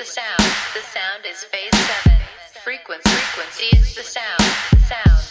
the sound. The sound is phase seven. Frequency. Frequency is the sound. The sound.